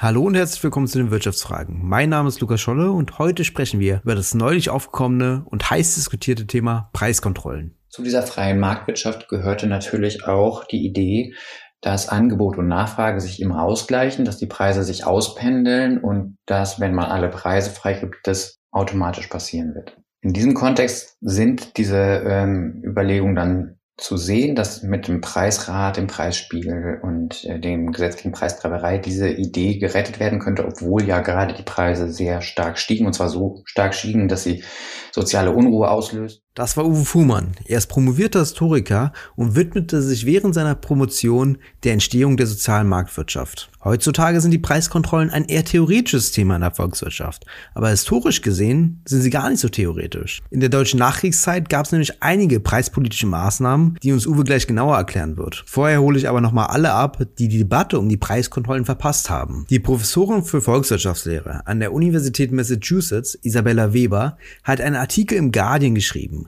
Hallo und herzlich willkommen zu den Wirtschaftsfragen. Mein Name ist Lukas Scholle und heute sprechen wir über das neulich aufgekommene und heiß diskutierte Thema Preiskontrollen. Zu dieser freien Marktwirtschaft gehörte natürlich auch die Idee, dass Angebot und Nachfrage sich immer ausgleichen, dass die Preise sich auspendeln und dass, wenn man alle Preise freigibt, das automatisch passieren wird. In diesem Kontext sind diese ähm, Überlegungen dann zu sehen, dass mit dem Preisrat, dem Preisspiegel und äh, dem Gesetz gegen Preistreiberei diese Idee gerettet werden könnte, obwohl ja gerade die Preise sehr stark stiegen und zwar so stark stiegen, dass sie soziale Unruhe auslöst. Das war Uwe Fuhrmann. Er ist promovierter Historiker und widmete sich während seiner Promotion der Entstehung der sozialen Marktwirtschaft. Heutzutage sind die Preiskontrollen ein eher theoretisches Thema in der Volkswirtschaft, aber historisch gesehen sind sie gar nicht so theoretisch. In der deutschen Nachkriegszeit gab es nämlich einige preispolitische Maßnahmen, die uns Uwe gleich genauer erklären wird. Vorher hole ich aber nochmal alle ab, die die Debatte um die Preiskontrollen verpasst haben. Die Professorin für Volkswirtschaftslehre an der Universität Massachusetts, Isabella Weber, hat einen Artikel im Guardian geschrieben,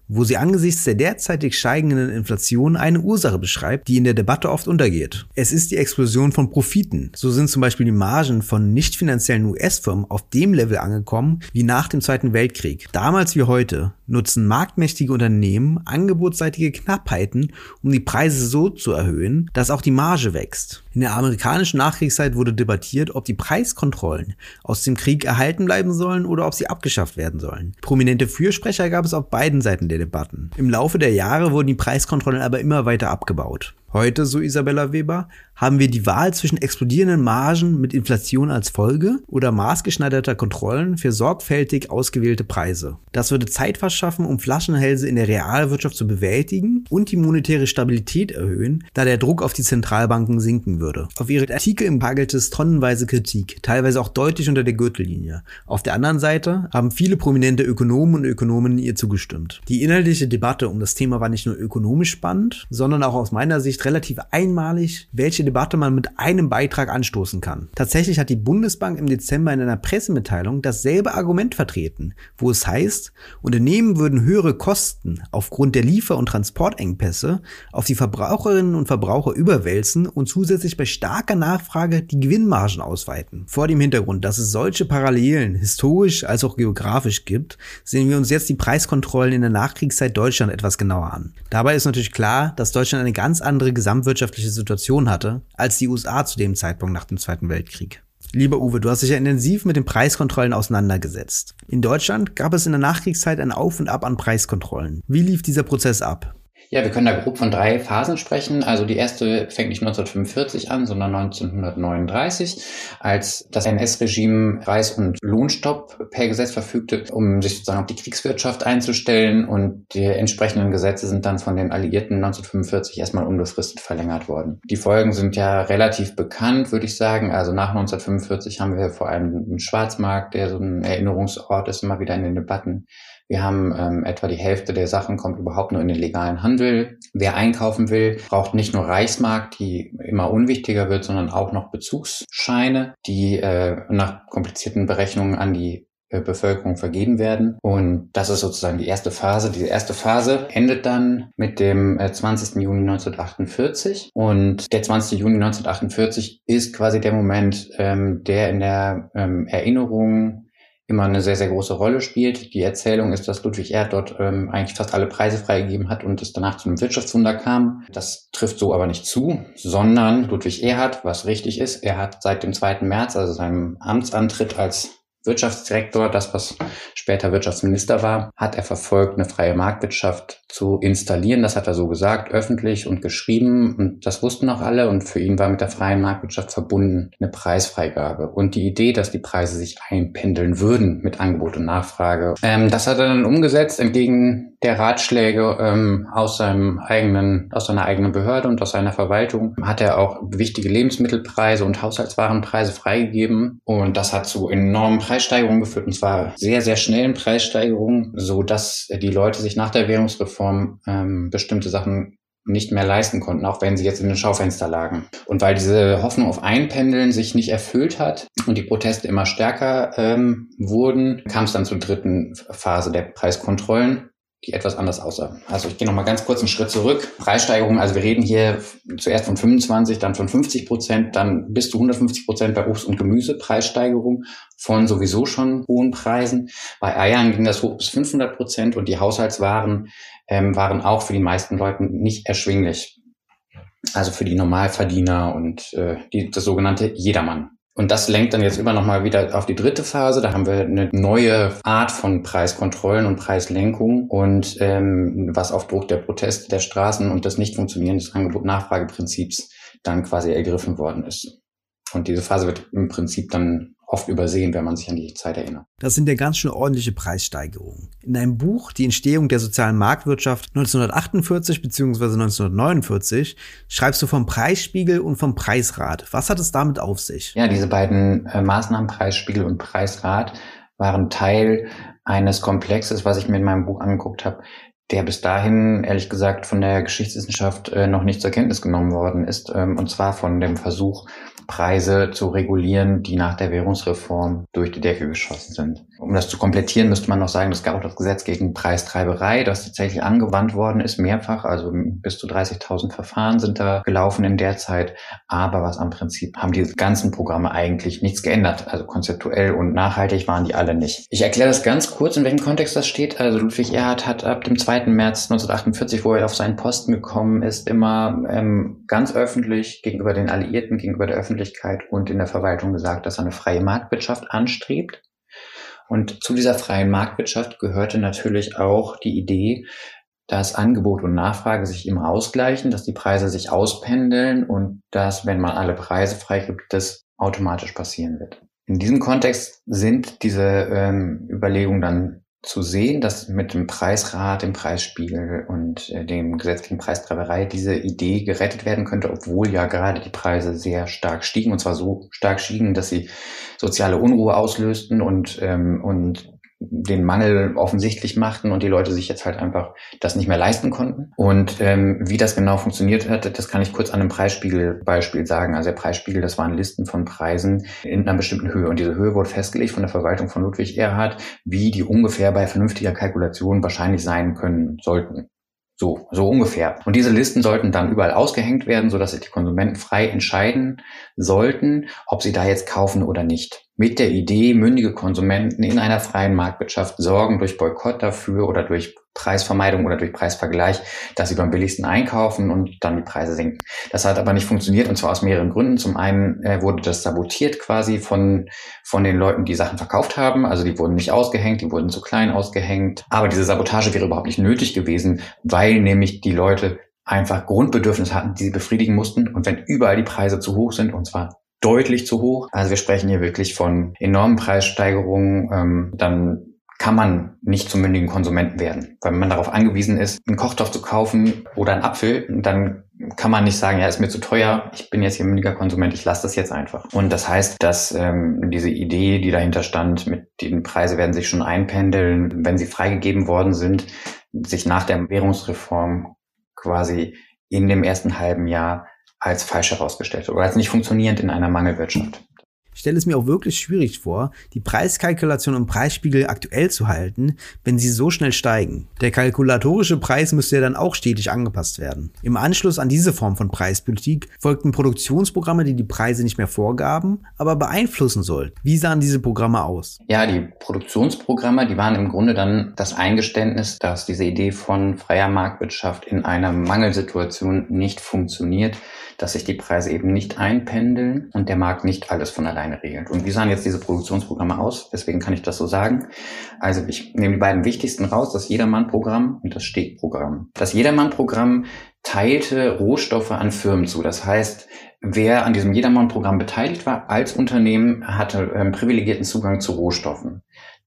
wo sie angesichts der derzeitig steigenden Inflation eine Ursache beschreibt, die in der Debatte oft untergeht. Es ist die Explosion von Profiten. So sind zum Beispiel die Margen von nicht finanziellen US-Firmen auf dem Level angekommen wie nach dem Zweiten Weltkrieg. Damals wie heute nutzen marktmächtige Unternehmen angebotsseitige Knappheiten, um die Preise so zu erhöhen, dass auch die Marge wächst. In der amerikanischen Nachkriegszeit wurde debattiert, ob die Preiskontrollen aus dem Krieg erhalten bleiben sollen oder ob sie abgeschafft werden sollen. Prominente Fürsprecher gab es auf beiden Seiten der Debatten. Im Laufe der Jahre wurden die Preiskontrollen aber immer weiter abgebaut. Heute, so Isabella Weber, haben wir die Wahl zwischen explodierenden Margen mit Inflation als Folge oder maßgeschneiderter Kontrollen für sorgfältig ausgewählte Preise. Das würde Zeit verschaffen, um Flaschenhälse in der Realwirtschaft zu bewältigen und die monetäre Stabilität erhöhen, da der Druck auf die Zentralbanken sinken würde. Auf ihre Artikel im hagelte es tonnenweise Kritik, teilweise auch deutlich unter der Gürtellinie. Auf der anderen Seite haben viele prominente Ökonomen und Ökonomen ihr zugestimmt. Die inhaltliche Debatte um das Thema war nicht nur ökonomisch spannend, sondern auch aus meiner Sicht relativ einmalig, welche Debatte man mit einem Beitrag anstoßen kann. Tatsächlich hat die Bundesbank im Dezember in einer Pressemitteilung dasselbe Argument vertreten, wo es heißt, Unternehmen würden höhere Kosten aufgrund der Liefer- und Transportengpässe auf die Verbraucherinnen und Verbraucher überwälzen und zusätzlich bei starker Nachfrage die Gewinnmargen ausweiten. Vor dem Hintergrund, dass es solche Parallelen historisch als auch geografisch gibt, sehen wir uns jetzt die Preiskontrollen in der Nachkriegszeit Deutschland etwas genauer an. Dabei ist natürlich klar, dass Deutschland eine ganz andere gesamtwirtschaftliche Situation hatte als die USA zu dem Zeitpunkt nach dem Zweiten Weltkrieg. Lieber Uwe, du hast dich ja intensiv mit den Preiskontrollen auseinandergesetzt. In Deutschland gab es in der Nachkriegszeit ein Auf und Ab an Preiskontrollen. Wie lief dieser Prozess ab? Ja, wir können da grob von drei Phasen sprechen. Also die erste fängt nicht 1945 an, sondern 1939, als das NS-Regime Preis- und Lohnstopp per Gesetz verfügte, um sich sozusagen auf die Kriegswirtschaft einzustellen. Und die entsprechenden Gesetze sind dann von den Alliierten 1945 erstmal unbefristet verlängert worden. Die Folgen sind ja relativ bekannt, würde ich sagen. Also nach 1945 haben wir vor allem einen Schwarzmarkt, der so ein Erinnerungsort ist, immer wieder in den Debatten. Wir haben ähm, etwa die Hälfte der Sachen kommt überhaupt nur in den legalen Handel. Wer einkaufen will, braucht nicht nur Reichsmark, die immer unwichtiger wird, sondern auch noch Bezugsscheine, die äh, nach komplizierten Berechnungen an die äh, Bevölkerung vergeben werden. Und das ist sozusagen die erste Phase. Diese erste Phase endet dann mit dem 20. Äh, Juni 1948. Und der 20. Juni 1948 ist quasi der Moment, ähm, der in der ähm, Erinnerung immer eine sehr, sehr große Rolle spielt. Die Erzählung ist, dass Ludwig Erd dort ähm, eigentlich fast alle Preise freigegeben hat und es danach zu einem Wirtschaftswunder kam. Das trifft so aber nicht zu, sondern Ludwig Erhard, was richtig ist, er hat seit dem 2. März, also seinem Amtsantritt als Wirtschaftsdirektor, das was später Wirtschaftsminister war, hat er verfolgt, eine freie Marktwirtschaft zu installieren. Das hat er so gesagt, öffentlich und geschrieben. Und das wussten auch alle. Und für ihn war mit der freien Marktwirtschaft verbunden eine Preisfreigabe. Und die Idee, dass die Preise sich einpendeln würden mit Angebot und Nachfrage. Ähm, das hat er dann umgesetzt entgegen der Ratschläge ähm, aus seinem eigenen, aus seiner eigenen Behörde und aus seiner Verwaltung. Hat er auch wichtige Lebensmittelpreise und Haushaltswarenpreise freigegeben. Und das hat zu enormen Preissteigerungen geführt. Und zwar sehr, sehr schnellen Preissteigerungen, so dass die Leute sich nach der Währungsreform ähm, bestimmte Sachen nicht mehr leisten konnten, auch wenn sie jetzt in den Schaufenster lagen. Und weil diese Hoffnung auf Einpendeln sich nicht erfüllt hat und die Proteste immer stärker ähm, wurden, kam es dann zur dritten Phase der Preiskontrollen. Die etwas anders aussah. Also ich gehe noch mal ganz kurz einen Schritt zurück. Preissteigerung, also wir reden hier zuerst von 25, dann von 50 Prozent, dann bis zu 150 Prozent bei Obst und Gemüse Preissteigerung von sowieso schon hohen Preisen. Bei Eiern ging das hoch bis 500 Prozent und die Haushaltswaren ähm, waren auch für die meisten Leuten nicht erschwinglich. Also für die Normalverdiener und äh, die, das sogenannte Jedermann. Und das lenkt dann jetzt über nochmal wieder auf die dritte Phase. Da haben wir eine neue Art von Preiskontrollen und Preislenkung und ähm, was auf Druck der Proteste der Straßen und des nicht funktionierenden Angebot-Nachfrageprinzips dann quasi ergriffen worden ist. Und diese Phase wird im Prinzip dann oft übersehen, wenn man sich an die Zeit erinnert. Das sind ja ganz schön ordentliche Preissteigerungen. In einem Buch Die Entstehung der sozialen Marktwirtschaft 1948 bzw. 1949 schreibst du vom Preisspiegel und vom Preisrat. Was hat es damit auf sich? Ja, diese beiden äh, Maßnahmen, Preisspiegel und Preisrat, waren Teil eines Komplexes, was ich mir in meinem Buch angeguckt habe, der bis dahin, ehrlich gesagt, von der Geschichtswissenschaft äh, noch nicht zur Kenntnis genommen worden ist, ähm, und zwar von dem Versuch, Preise zu regulieren, die nach der Währungsreform durch die Decke geschossen sind. Um das zu komplettieren, müsste man noch sagen, es gab auch das Gesetz gegen Preistreiberei, das tatsächlich angewandt worden ist, mehrfach. Also bis zu 30.000 Verfahren sind da gelaufen in der Zeit. Aber was am Prinzip haben diese ganzen Programme eigentlich nichts geändert. Also konzeptuell und nachhaltig waren die alle nicht. Ich erkläre das ganz kurz, in welchem Kontext das steht. Also Ludwig Erhard hat ab dem 2. März 1948, wo er auf seinen Posten gekommen ist, immer ähm, ganz öffentlich gegenüber den Alliierten, gegenüber der Öffentlichkeit und in der Verwaltung gesagt, dass er eine freie Marktwirtschaft anstrebt und zu dieser freien Marktwirtschaft gehörte natürlich auch die Idee, dass Angebot und Nachfrage sich immer ausgleichen, dass die Preise sich auspendeln und dass, wenn man alle Preise freigibt, das automatisch passieren wird. In diesem Kontext sind diese ähm, Überlegungen dann zu sehen, dass mit dem Preisrat, dem Preisspiegel und äh, dem Gesetz gegen Preistreiberei diese Idee gerettet werden könnte, obwohl ja gerade die Preise sehr stark stiegen. Und zwar so stark stiegen, dass sie soziale Unruhe auslösten und, ähm, und den Mangel offensichtlich machten und die Leute sich jetzt halt einfach das nicht mehr leisten konnten. Und ähm, wie das genau funktioniert hat, das kann ich kurz an einem Preisspiegel-Beispiel sagen. Also der Preisspiegel, das waren Listen von Preisen in einer bestimmten Höhe. Und diese Höhe wurde festgelegt von der Verwaltung von Ludwig Erhard, wie die ungefähr bei vernünftiger Kalkulation wahrscheinlich sein können sollten. So, so ungefähr. Und diese Listen sollten dann überall ausgehängt werden, sodass sich die Konsumenten frei entscheiden sollten, ob sie da jetzt kaufen oder nicht mit der Idee, mündige Konsumenten in einer freien Marktwirtschaft sorgen durch Boykott dafür oder durch Preisvermeidung oder durch Preisvergleich, dass sie beim billigsten einkaufen und dann die Preise sinken. Das hat aber nicht funktioniert und zwar aus mehreren Gründen. Zum einen äh, wurde das sabotiert quasi von, von den Leuten, die Sachen verkauft haben. Also die wurden nicht ausgehängt, die wurden zu klein ausgehängt. Aber diese Sabotage wäre überhaupt nicht nötig gewesen, weil nämlich die Leute einfach Grundbedürfnisse hatten, die sie befriedigen mussten. Und wenn überall die Preise zu hoch sind, und zwar deutlich zu hoch. Also wir sprechen hier wirklich von enormen Preissteigerungen. Ähm, dann kann man nicht zum mündigen Konsumenten werden. Weil wenn man darauf angewiesen ist, einen Kochtopf zu kaufen oder einen Apfel, dann kann man nicht sagen, ja, ist mir zu teuer, ich bin jetzt hier mündiger Konsument, ich lasse das jetzt einfach. Und das heißt, dass ähm, diese Idee, die dahinter stand, mit den Preise werden sich schon einpendeln, wenn sie freigegeben worden sind, sich nach der Währungsreform quasi in dem ersten halben Jahr als falsch herausgestellt oder als nicht funktionierend in einer Mangelwirtschaft. Ich stelle es mir auch wirklich schwierig vor, die Preiskalkulation und Preisspiegel aktuell zu halten, wenn sie so schnell steigen. Der kalkulatorische Preis müsste ja dann auch stetig angepasst werden. Im Anschluss an diese Form von Preispolitik folgten Produktionsprogramme, die die Preise nicht mehr vorgaben, aber beeinflussen sollten. Wie sahen diese Programme aus? Ja, die Produktionsprogramme, die waren im Grunde dann das Eingeständnis, dass diese Idee von freier Marktwirtschaft in einer Mangelsituation nicht funktioniert dass sich die Preise eben nicht einpendeln und der Markt nicht alles von alleine regelt. Und wie sahen jetzt diese Produktionsprogramme aus? Deswegen kann ich das so sagen. Also ich nehme die beiden wichtigsten raus, das Jedermann-Programm und das Stegprogramm. Das Jedermann-Programm teilte Rohstoffe an Firmen zu. Das heißt, wer an diesem Jedermann-Programm beteiligt war als Unternehmen, hatte ähm, privilegierten Zugang zu Rohstoffen.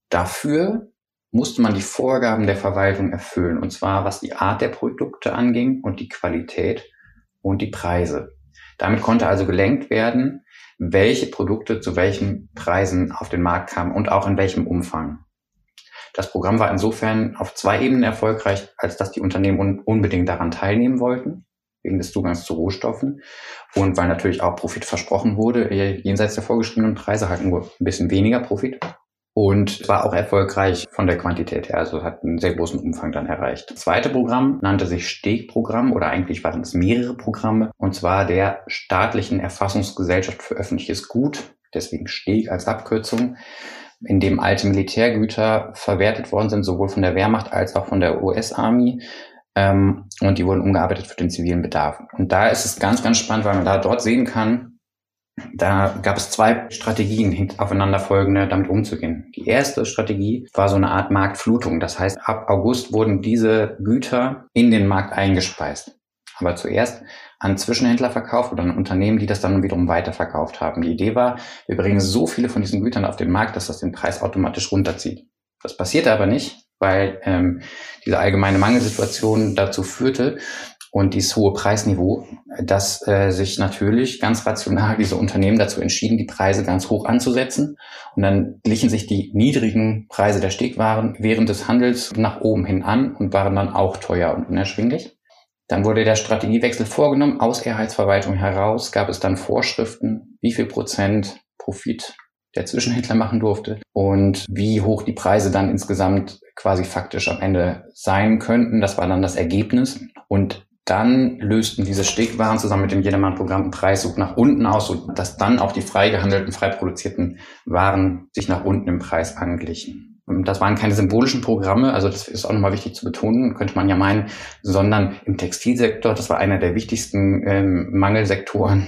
Dafür musste man die Vorgaben der Verwaltung erfüllen, und zwar was die Art der Produkte anging und die Qualität und die Preise. Damit konnte also gelenkt werden, welche Produkte zu welchen Preisen auf den Markt kamen und auch in welchem Umfang. Das Programm war insofern auf zwei Ebenen erfolgreich, als dass die Unternehmen unbedingt daran teilnehmen wollten, wegen des Zugangs zu Rohstoffen und weil natürlich auch Profit versprochen wurde, jenseits der vorgeschriebenen Preise halt nur ein bisschen weniger Profit. Und war auch erfolgreich von der Quantität her, also hat einen sehr großen Umfang dann erreicht. Das zweite Programm nannte sich Steg-Programm oder eigentlich waren es mehrere Programme und zwar der staatlichen Erfassungsgesellschaft für öffentliches Gut, deswegen Steg als Abkürzung, in dem alte Militärgüter verwertet worden sind, sowohl von der Wehrmacht als auch von der US-Army. Ähm, und die wurden umgearbeitet für den zivilen Bedarf. Und da ist es ganz, ganz spannend, weil man da dort sehen kann, da gab es zwei Strategien aufeinanderfolgende, damit umzugehen. Die erste Strategie war so eine Art Marktflutung. Das heißt, ab August wurden diese Güter in den Markt eingespeist. Aber zuerst an Zwischenhändler verkauft oder an Unternehmen, die das dann wiederum weiterverkauft haben. Die Idee war, wir bringen so viele von diesen Gütern auf den Markt, dass das den Preis automatisch runterzieht. Das passierte aber nicht, weil ähm, diese allgemeine Mangelsituation dazu führte, und dieses hohe Preisniveau, dass äh, sich natürlich ganz rational diese Unternehmen dazu entschieden, die Preise ganz hoch anzusetzen. Und dann glichen sich die niedrigen Preise der Stegwaren während des Handels nach oben hin an und waren dann auch teuer und unerschwinglich. Dann wurde der Strategiewechsel vorgenommen. Aus Ehrheitsverwaltung heraus gab es dann Vorschriften, wie viel Prozent Profit der Zwischenhändler machen durfte und wie hoch die Preise dann insgesamt quasi faktisch am Ende sein könnten. Das war dann das Ergebnis. Und dann lösten diese Stegwaren zusammen mit dem Jedermann-Programm einen Preissuch nach unten aus, sodass dann auch die frei gehandelten, frei produzierten Waren sich nach unten im Preis anglichen. Das waren keine symbolischen Programme, also das ist auch nochmal wichtig zu betonen, könnte man ja meinen, sondern im Textilsektor, das war einer der wichtigsten ähm, Mangelsektoren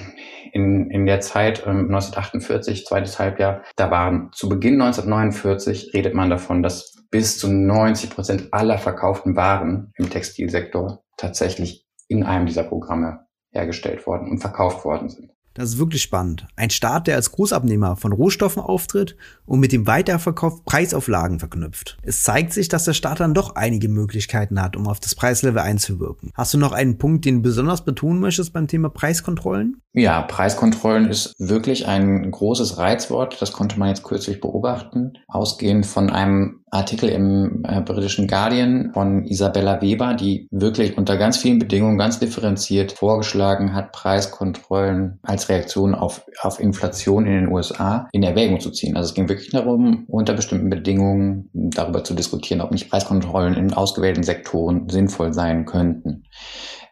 in, in der Zeit ähm, 1948, zweites Halbjahr, da waren zu Beginn 1949, redet man davon, dass bis zu 90 Prozent aller verkauften Waren im Textilsektor tatsächlich in einem dieser Programme hergestellt worden und verkauft worden sind. Das ist wirklich spannend. Ein Staat, der als Großabnehmer von Rohstoffen auftritt und mit dem Weiterverkauf Preisauflagen verknüpft. Es zeigt sich, dass der Staat dann doch einige Möglichkeiten hat, um auf das Preislevel einzuwirken. Hast du noch einen Punkt, den du besonders betonen möchtest beim Thema Preiskontrollen? Ja, Preiskontrollen ist wirklich ein großes Reizwort. Das konnte man jetzt kürzlich beobachten. Ausgehend von einem Artikel im äh, britischen Guardian von Isabella Weber, die wirklich unter ganz vielen Bedingungen ganz differenziert vorgeschlagen hat, Preiskontrollen als Reaktion auf, auf Inflation in den USA in Erwägung zu ziehen. Also es ging wirklich darum, unter bestimmten Bedingungen darüber zu diskutieren, ob nicht Preiskontrollen in ausgewählten Sektoren sinnvoll sein könnten.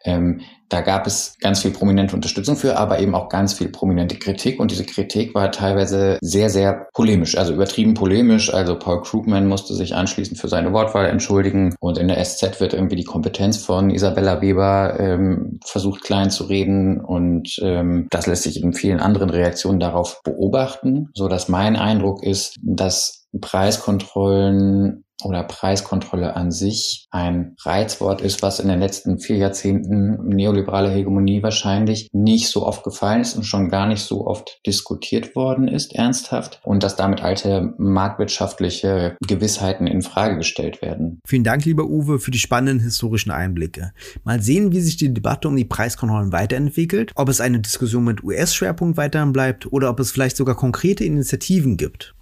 Ähm, da gab es ganz viel prominente Unterstützung für, aber eben auch ganz viel prominente Kritik. Und diese Kritik war teilweise sehr, sehr polemisch, also übertrieben polemisch. Also Paul Krugman musste sich anschließend für seine Wortwahl entschuldigen. Und in der SZ wird irgendwie die Kompetenz von Isabella Weber ähm, versucht klein zu reden. Und ähm, das lässt sich in vielen anderen Reaktionen darauf beobachten, so dass mein Eindruck ist, dass Preiskontrollen oder Preiskontrolle an sich ein Reizwort ist, was in den letzten vier Jahrzehnten neoliberale Hegemonie wahrscheinlich nicht so oft gefallen ist und schon gar nicht so oft diskutiert worden ist, ernsthaft, und dass damit alte marktwirtschaftliche Gewissheiten in Frage gestellt werden. Vielen Dank, lieber Uwe, für die spannenden historischen Einblicke. Mal sehen, wie sich die Debatte um die Preiskontrollen weiterentwickelt, ob es eine Diskussion mit US-Schwerpunkt weiterhin bleibt oder ob es vielleicht sogar konkrete Initiativen gibt.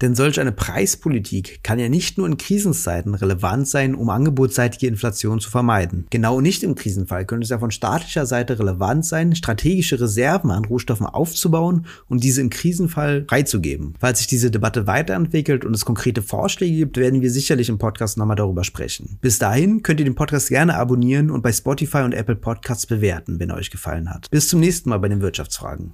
Denn solch eine Preispolitik kann ja nicht nur in Krisenzeiten relevant sein, um angebotsseitige Inflation zu vermeiden. Genau nicht im Krisenfall könnte es ja von staatlicher Seite relevant sein, strategische Reserven an Rohstoffen aufzubauen und diese im Krisenfall freizugeben. Falls sich diese Debatte weiterentwickelt und es konkrete Vorschläge gibt, werden wir sicherlich im Podcast nochmal darüber sprechen. Bis dahin könnt ihr den Podcast gerne abonnieren und bei Spotify und Apple Podcasts bewerten, wenn er euch gefallen hat. Bis zum nächsten Mal bei den Wirtschaftsfragen.